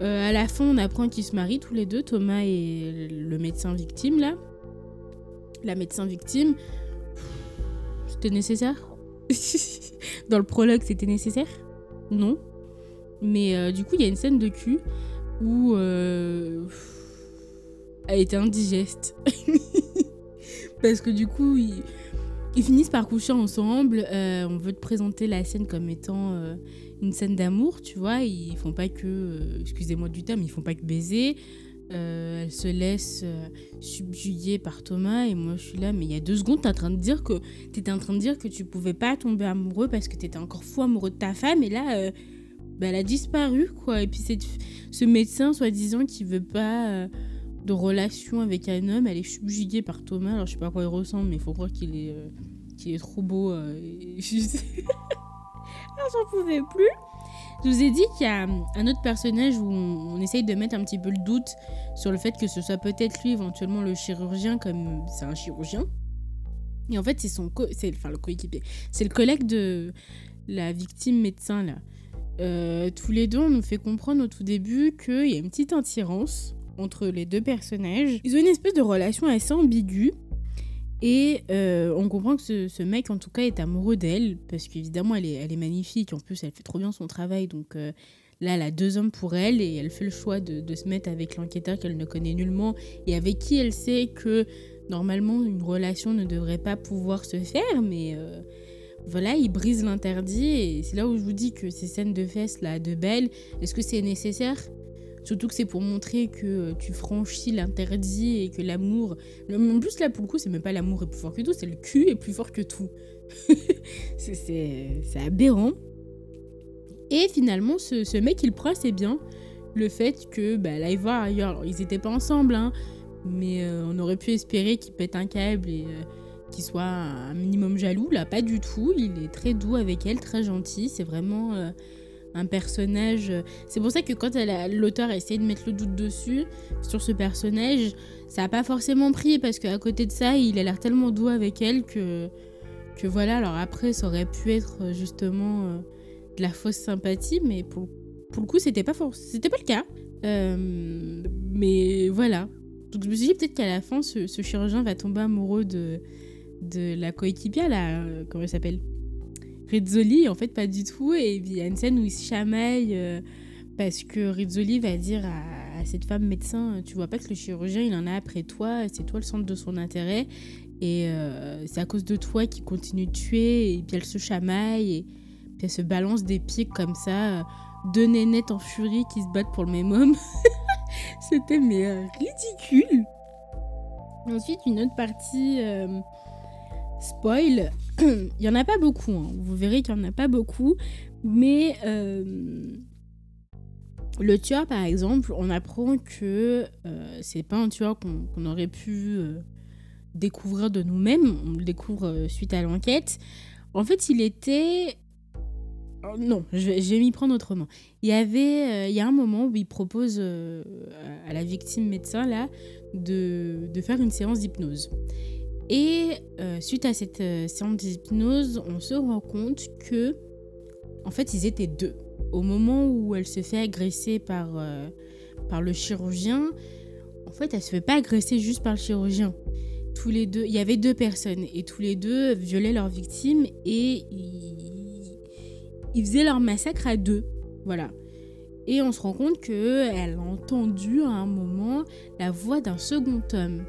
Euh, à la fin, on apprend qu'ils se marient tous les deux, Thomas et le médecin victime là. La médecin victime, c'était nécessaire? Dans le prologue, c'était nécessaire? Non. Mais euh, du coup, il y a une scène de cul où euh, elle était indigeste. Parce que du coup, ils, finissent par coucher ensemble. Euh, on veut te présenter la scène comme étant euh, une scène d'amour, tu vois. Ils font pas que, excusez-moi du terme, ils font pas que baiser. elle se laisse subjuguer par Thomas et moi je suis là mais il y a deux secondes t'es en train de dire que t'étais en train de dire que tu pouvais pas tomber amoureux parce que t'étais encore fou amoureux de ta femme et là bah, elle a disparu, quoi. Et puis ce médecin, soi-disant, qui veut pas euh, de relation avec un homme, elle est subjuguée par Thomas. Alors je sais pas à quoi il ressemble, mais il faut croire qu'il est, euh, est trop beau. Euh, et... ah, j'en pouvais plus. Je vous ai dit qu'il y a un autre personnage où on, essaye de mettre un petit peu le doute sur le fait que ce soit peut-être lui éventuellement le chirurgien, comme c'est un chirurgien. Et en fait, c'est son c'est enfin le coéquipier, c'est le collègue de la victime médecin là. Euh, tous les deux, on nous fait comprendre au tout début qu'il y a une petite attirance entre les deux personnages. Ils ont une espèce de relation assez ambiguë. Et euh, on comprend que ce, mec, en tout cas, est amoureux d'elle, parce qu'évidemment, elle est, magnifique. En plus, elle fait trop bien son travail. Donc euh, là, elle a deux hommes pour elle, et elle fait le choix de, se mettre avec l'enquêteur qu'elle ne connaît nullement, et avec qui elle sait que normalement, une relation ne devrait pas pouvoir se faire, mais voilà, il brise l'interdit et c'est là où je vous dis que ces scènes de fesses là, de belles, est-ce que c'est nécessaire? Surtout que c'est pour montrer que euh, tu franchis l'interdit et que l'amour. En plus, là, pour le coup, c'est même pas l'amour est plus fort que tout, c'est le cul est plus fort que tout. c'est aberrant. Et finalement, ce, mec, il prend assez bien le fait que, bah, là, il va ailleurs. ils étaient pas ensemble, hein, mais euh, on aurait pu espérer qu'il pète un câble et. Euh, qu'il soit un minimum jaloux. Là, pas du tout. Il est très doux avec elle, très gentil. C'est vraiment un personnage. Euh, c'est pour ça que quand l'auteur a essayé de mettre le doute dessus, sur ce personnage, ça n'a pas forcément pris parce qu'à côté de ça, il a l'air tellement doux avec elle que, que voilà. Alors après, ça aurait pu être euh, justement de la fausse sympathie, mais pour, pour le coup, c'était pas, c'était pas le cas. mais voilà. Donc je me suis dit peut-être qu'à la fin, ce, ce, chirurgien va tomber amoureux de, de la coéquipière, là, euh, comment elle s'appelle? Rizzoli, en fait, pas du tout. Et il y a une scène où il se chamaille euh, parce que Rizzoli va dire à, cette femme médecin Tu vois pas que le chirurgien, il en a après toi, c'est toi le centre de son intérêt. Et euh, c'est à cause de toi qu'il continue de tuer. Et puis elle se chamaille et puis elle se balance des pics comme ça. deux nénettes en furie qui se battent pour le même homme. C'était mais ridicule. Ensuite, une autre partie spoil, il y en a pas beaucoup. Hein. Vous verrez qu'il y en a pas beaucoup. Mais euh, le tueur, par exemple, on apprend que euh, c'est pas un tueur qu'on aurait pu euh, découvrir de nous-mêmes. On le découvre suite à l'enquête. En fait, il était. Non, je vais, m'y prendre autrement. Il y avait, il y a un moment où il propose à la victime médecin là de faire une séance d'hypnose. Et euh, suite à cette euh, séance d'hypnose, on se rend compte que, en fait, ils étaient deux. Au moment où elle se fait agresser par, euh, par le chirurgien, en fait, elle se fait pas agresser juste par le chirurgien. Tous les deux, il y avait deux personnes et tous les deux violaient leurs victimes et ils, ils faisaient leur massacre à deux. Voilà. Et on se rend compte qu'elle a entendu à un moment la voix d'un second homme.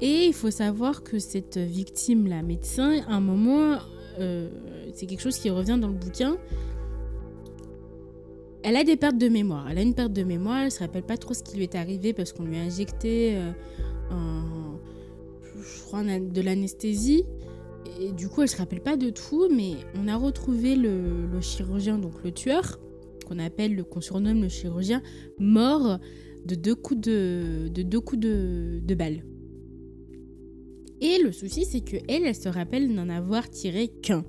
Et il faut savoir que cette victime, la médecin, à un moment, euh, c'est quelque chose qui revient dans le bouquin, elle a des pertes de mémoire. Elle a une perte de mémoire, elle ne se rappelle pas trop ce qui lui est arrivé parce qu'on lui a injecté euh, je crois, de l'anesthésie. Et du coup, elle ne se rappelle pas de tout, mais on a retrouvé le, chirurgien, donc le tueur, qu'on appelle, qu'on surnomme le chirurgien, mort de deux coups de, de deux coups de, de balle. Et le souci, c'est que elle, elle se rappelle n'en avoir tiré qu'un.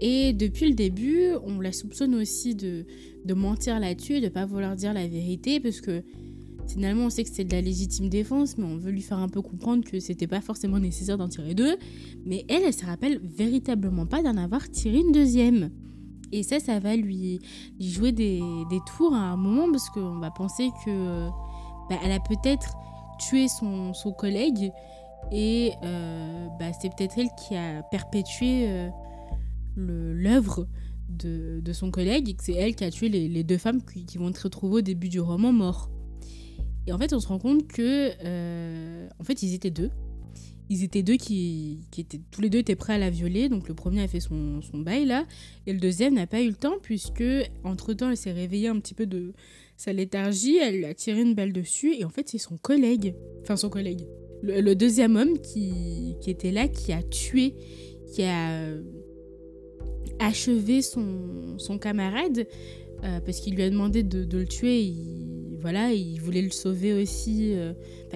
Et depuis le début, on la soupçonne aussi de, de mentir là-dessus, de pas vouloir dire la vérité, parce que finalement on sait que c'est de la légitime défense, mais on veut lui faire un peu comprendre que c'était pas forcément nécessaire d'en tirer deux. Mais elle, elle se rappelle véritablement pas d'en avoir tiré une deuxième. Et ça, ça va lui, lui jouer des, des, tours à un moment, parce qu'on va penser que bah, elle a peut-être tué son, son, collègue, et euh, bah, c'est peut-être elle qui a perpétué euh, l'œuvre de, de, son collègue et que c'est elle qui a tué les, deux femmes qui, qui, vont être retrouvées au début du roman morts. Et en fait, on se rend compte que, euh, en fait, ils étaient deux. Ils étaient deux qui, qui, étaient, tous les deux étaient prêts à la violer. Donc le premier a fait son, son bail là, et le deuxième n'a pas eu le temps puisque entre temps, elle s'est réveillée un petit peu de sa léthargie. Elle a tiré une balle dessus et en fait, c'est son collègue, enfin son collègue, le, deuxième homme qui, était là, qui a tué, qui a achevé son, camarade euh, parce qu'il lui a demandé de, le tuer. Il, voilà, il voulait le sauver aussi. Euh,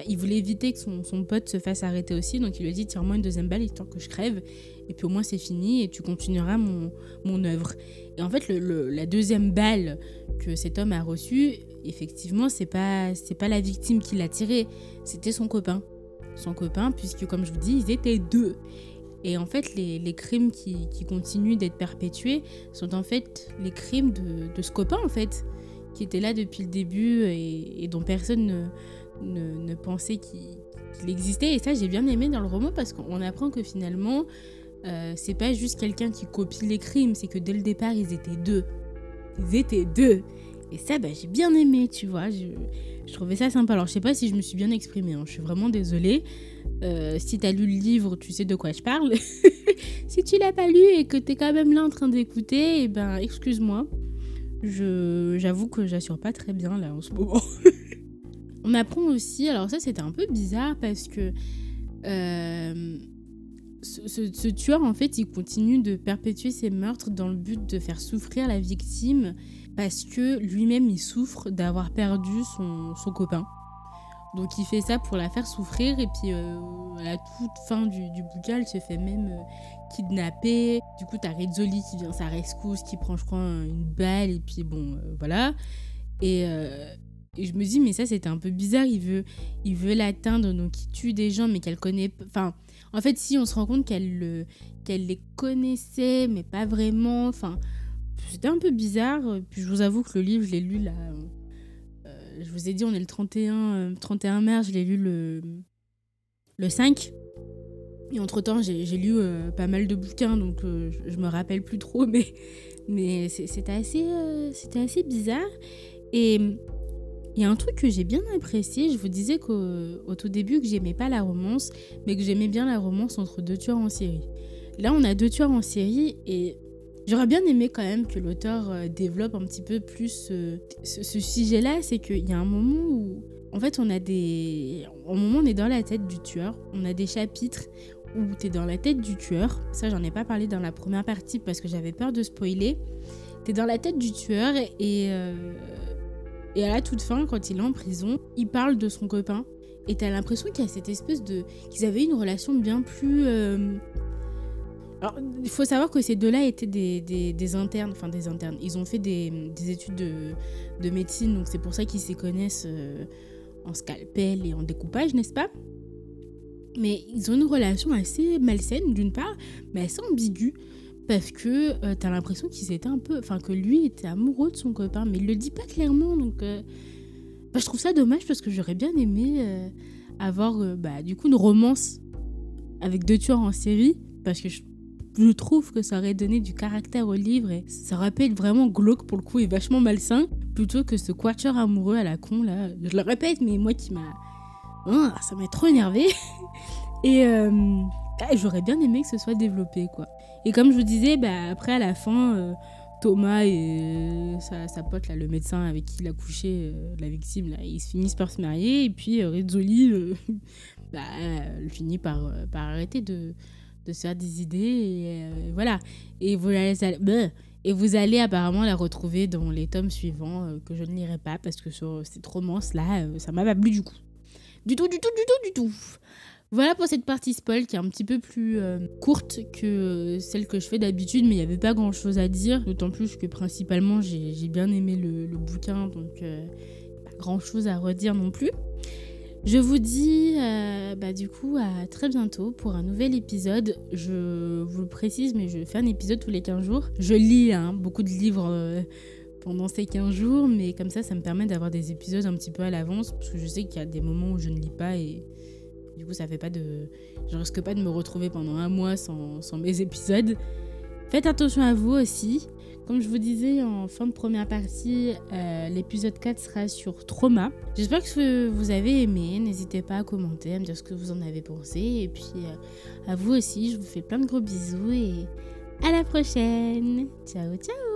il voulait éviter que son, pote se fasse arrêter aussi. Donc il lui a dit Tire-moi une deuxième balle histoire que je crève. Et puis au moins c'est fini et tu continueras mon, mon œuvre. Et en fait, la deuxième balle que cet homme a reçue, effectivement, c'est pas, pas la victime qui l'a tirée, c'était son copain. Son copain, puisque comme je vous dis, ils étaient deux. Et en fait, les, les crimes qui, qui continuent d'être perpétués sont en fait les crimes de, de, ce copain, en fait, qui était là depuis le début et, dont personne ne, ne, pensait qu'il qu existait. Et ça, j'ai bien aimé dans le roman parce qu'on apprend que finalement, euh, c'est pas juste quelqu'un qui copie les crimes, c'est que dès le départ, ils étaient deux. Ils étaient deux. Et ça, bah, j'ai bien aimé, tu vois. Je, je, trouvais ça sympa. Alors, je sais pas si je me suis bien exprimée. Hein. Je suis vraiment désolée. Euh, si tu as lu le livre, tu sais de quoi je parle. si tu l'as pas lu et que tu es quand même là en train d'écouter, eh ben, excuse-moi. J'avoue que j'assure pas très bien là en ce moment. On apprend aussi, alors ça c'était un peu bizarre parce que euh, ce, tueur en fait il continue de perpétuer ses meurtres dans le but de faire souffrir la victime parce que lui-même il souffre d'avoir perdu son, son, copain. Donc il fait ça pour la faire souffrir et puis euh, à la toute fin du, du bouquin elle se fait même euh, kidnapper. Du coup t'as Rizzoli qui vient sa rescousse, qui prend je crois une balle et puis bon euh, voilà. Et, je me dis mais ça c'était un peu bizarre, il veut, il veut l'atteindre donc il tue des gens mais qu'elle connaît... Enfin en fait si on se rend compte qu'elle qu'elle les connaissait mais pas vraiment... Enfin c'était un peu bizarre. Puis je vous avoue que le livre, je l'ai lu là. Euh, je vous ai dit, on est le 31, euh, 31 mars, je l'ai lu le, le 5. Et entre temps, j'ai lu euh, pas mal de bouquins, donc euh, je, je, me rappelle plus trop, mais, mais c'était assez, euh, c'était assez bizarre. Et il y a un truc que j'ai bien apprécié. Je vous disais qu'au tout début que j'aimais pas la romance, mais que j'aimais bien la romance entre deux tueurs en série. Là, on a deux tueurs en série et J'aurais bien aimé quand même que l'auteur euh, développe un petit peu plus euh, ce, sujet-là, c'est qu'il y a un moment où, en fait, on a des... Au moment où on est dans la tête du tueur, on a des chapitres où tu es dans la tête du tueur. Ça, j'en ai pas parlé dans la première partie parce que j'avais peur de spoiler. Tu es dans la tête du tueur et, euh, et à la toute fin, quand il est en prison, il parle de son copain. Et tu as l'impression qu'il y a cette espèce de... qu'ils avaient une relation bien plus... alors, il faut savoir que ces deux-là étaient des, internes, enfin des internes. Ils ont fait des, des études de, de, médecine, donc c'est pour ça qu'ils se connaissent euh, en scalpel et en découpage, n'est-ce pas? Mais ils ont une relation assez malsaine, d'une part, mais assez ambiguë, parce que euh, t'as l'impression qu'ils étaient un peu. Enfin, que lui était amoureux de son copain, mais il le dit pas clairement, donc. Euh, je trouve ça dommage parce que j'aurais bien aimé euh, avoir, bah, du coup, une romance avec deux tueurs en série, parce que je je trouve que ça aurait donné du caractère au livre et ça aurait pu être vraiment glauque pour le coup et vachement malsain plutôt que ce quatuor amoureux à la con là. Je le répète, mais moi qui m'a. Oh, ça m'a trop énervé. et euh, j'aurais bien aimé que ce soit développé quoi. Et comme je vous disais, bah, après à la fin, euh, Thomas et euh, sa, sa, pote là, le médecin avec qui il a couché euh, la victime là, ils finissent par se marier et puis Rizzoli bah, finit par, par arrêter de de se faire des idées et euh, voilà. Et vous allez et vous allez apparemment la retrouver dans les tomes suivants euh, que je ne lirai pas parce que sur cette romance là euh, ça m'a pas plu du coup. Du tout du tout du tout du tout. Voilà pour cette partie spoil qui est un petit peu plus courte que celle que je fais d'habitude, mais il n'y avait pas grand chose à dire, d'autant plus que principalement j'ai bien aimé le, bouquin, donc pas grand chose à redire non plus. Je vous dis euh, bah, du coup à très bientôt pour un nouvel épisode. Je vous le précise, mais je fais un épisode tous les 15 jours. Je lis hein, beaucoup de livres euh, pendant ces 15 jours, mais comme ça, ça me permet d'avoir des épisodes un petit peu à l'avance, parce que je sais qu'il y a des moments où je ne lis pas et du coup, ça fait pas de. Je risque pas de me retrouver pendant un mois sans, sans mes épisodes. Faites attention à vous aussi. Comme je vous disais en fin de première partie, euh, l'épisode 4 sera sur trauma. J'espère que vous avez aimé. N'hésitez pas à commenter, à me dire ce que vous en avez pensé. Et puis euh, à vous aussi, je vous fais plein de gros bisous et à la prochaine. Ciao, ciao